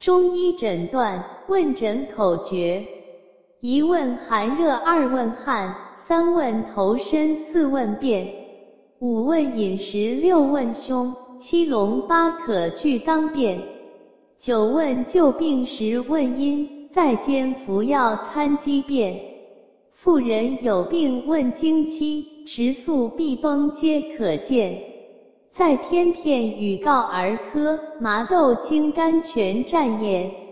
中医诊断问诊口诀：一问寒热，二问汗，三问头身，四问便，五问饮食，六问胸，七龙八可俱当便，九问旧病，十问因，在兼服药参机变。妇人有病问经期，食宿必崩皆可见。在天片与告儿科，麻豆金甘泉战眼。